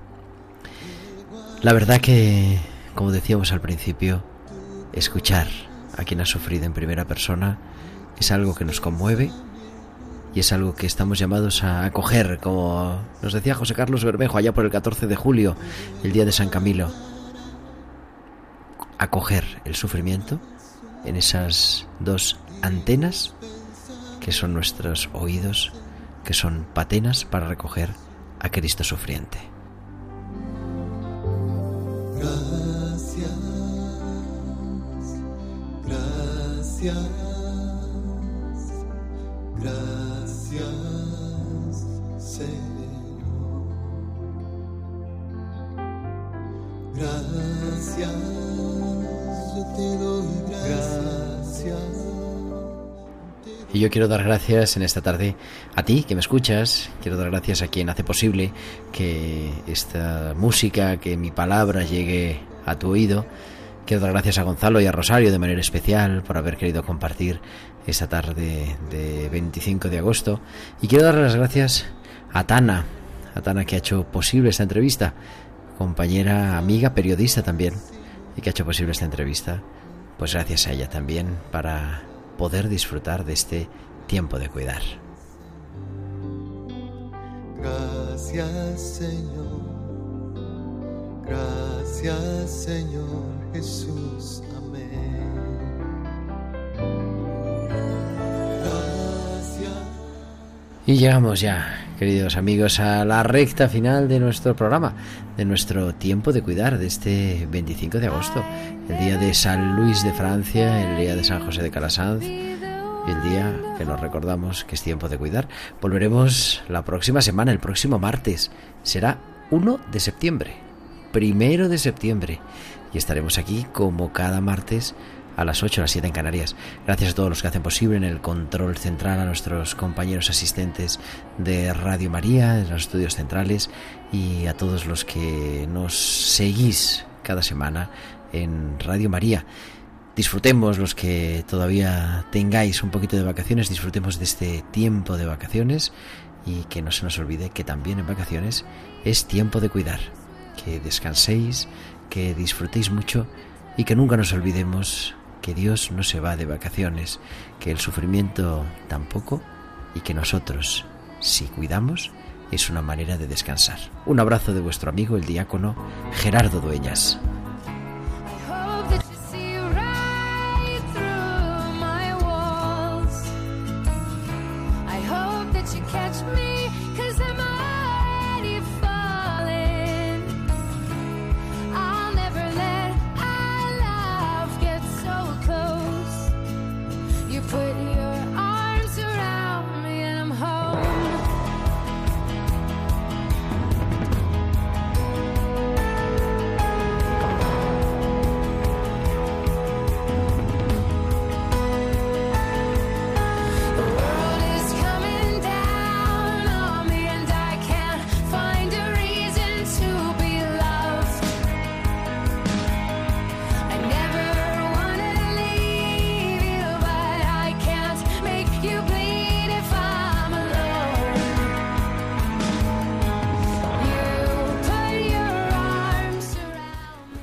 La verdad que, como decíamos al principio, escuchar a quien ha sufrido en primera persona es algo que nos conmueve y es algo que estamos llamados a acoger, como nos decía José Carlos Bermejo allá por el 14 de julio, el día de San Camilo. Acoger el sufrimiento en esas dos antenas que son nuestros oídos, que son patenas para recoger a Cristo sufriente. Gracias, gracias, gracias, Señor. Gracias, yo te doy gracias. Y yo quiero dar gracias en esta tarde a ti que me escuchas, quiero dar gracias a quien hace posible que esta música, que mi palabra llegue a tu oído. Quiero dar gracias a Gonzalo y a Rosario de manera especial por haber querido compartir esta tarde de 25 de agosto. Y quiero dar las gracias a Tana, a Tana que ha hecho posible esta entrevista, compañera, amiga, periodista también, y que ha hecho posible esta entrevista. Pues gracias a ella también para poder disfrutar de este tiempo de cuidar. Gracias Señor, gracias Señor Jesús, amén. Gracias. Y llegamos ya, queridos amigos, a la recta final de nuestro programa, de nuestro tiempo de cuidar de este 25 de agosto, el día de San Luis de Francia, el día de San José de Calasanz, el día que nos recordamos que es tiempo de cuidar. Volveremos la próxima semana, el próximo martes, será 1 de septiembre, primero de septiembre, y estaremos aquí como cada martes a las 8 a las 7 en Canarias. Gracias a todos los que hacen posible en el control central, a nuestros compañeros asistentes de Radio María, en los estudios centrales y a todos los que nos seguís cada semana en Radio María. Disfrutemos los que todavía tengáis un poquito de vacaciones, disfrutemos de este tiempo de vacaciones y que no se nos olvide que también en vacaciones es tiempo de cuidar, que descanséis, que disfrutéis mucho y que nunca nos olvidemos que Dios no se va de vacaciones, que el sufrimiento tampoco y que nosotros, si cuidamos, es una manera de descansar. Un abrazo de vuestro amigo el diácono Gerardo Dueñas.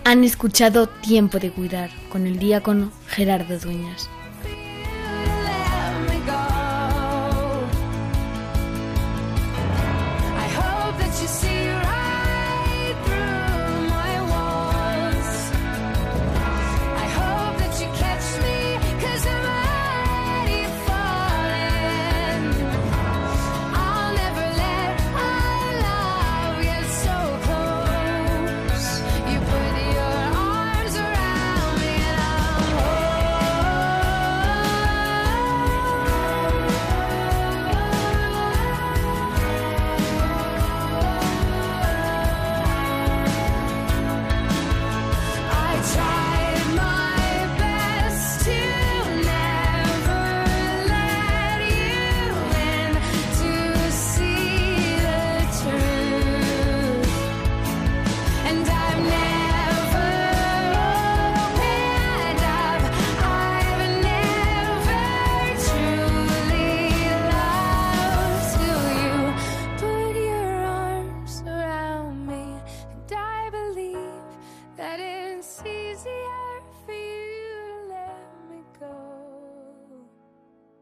Han escuchado Tiempo de Cuidar con el diácono Gerardo Dueñas.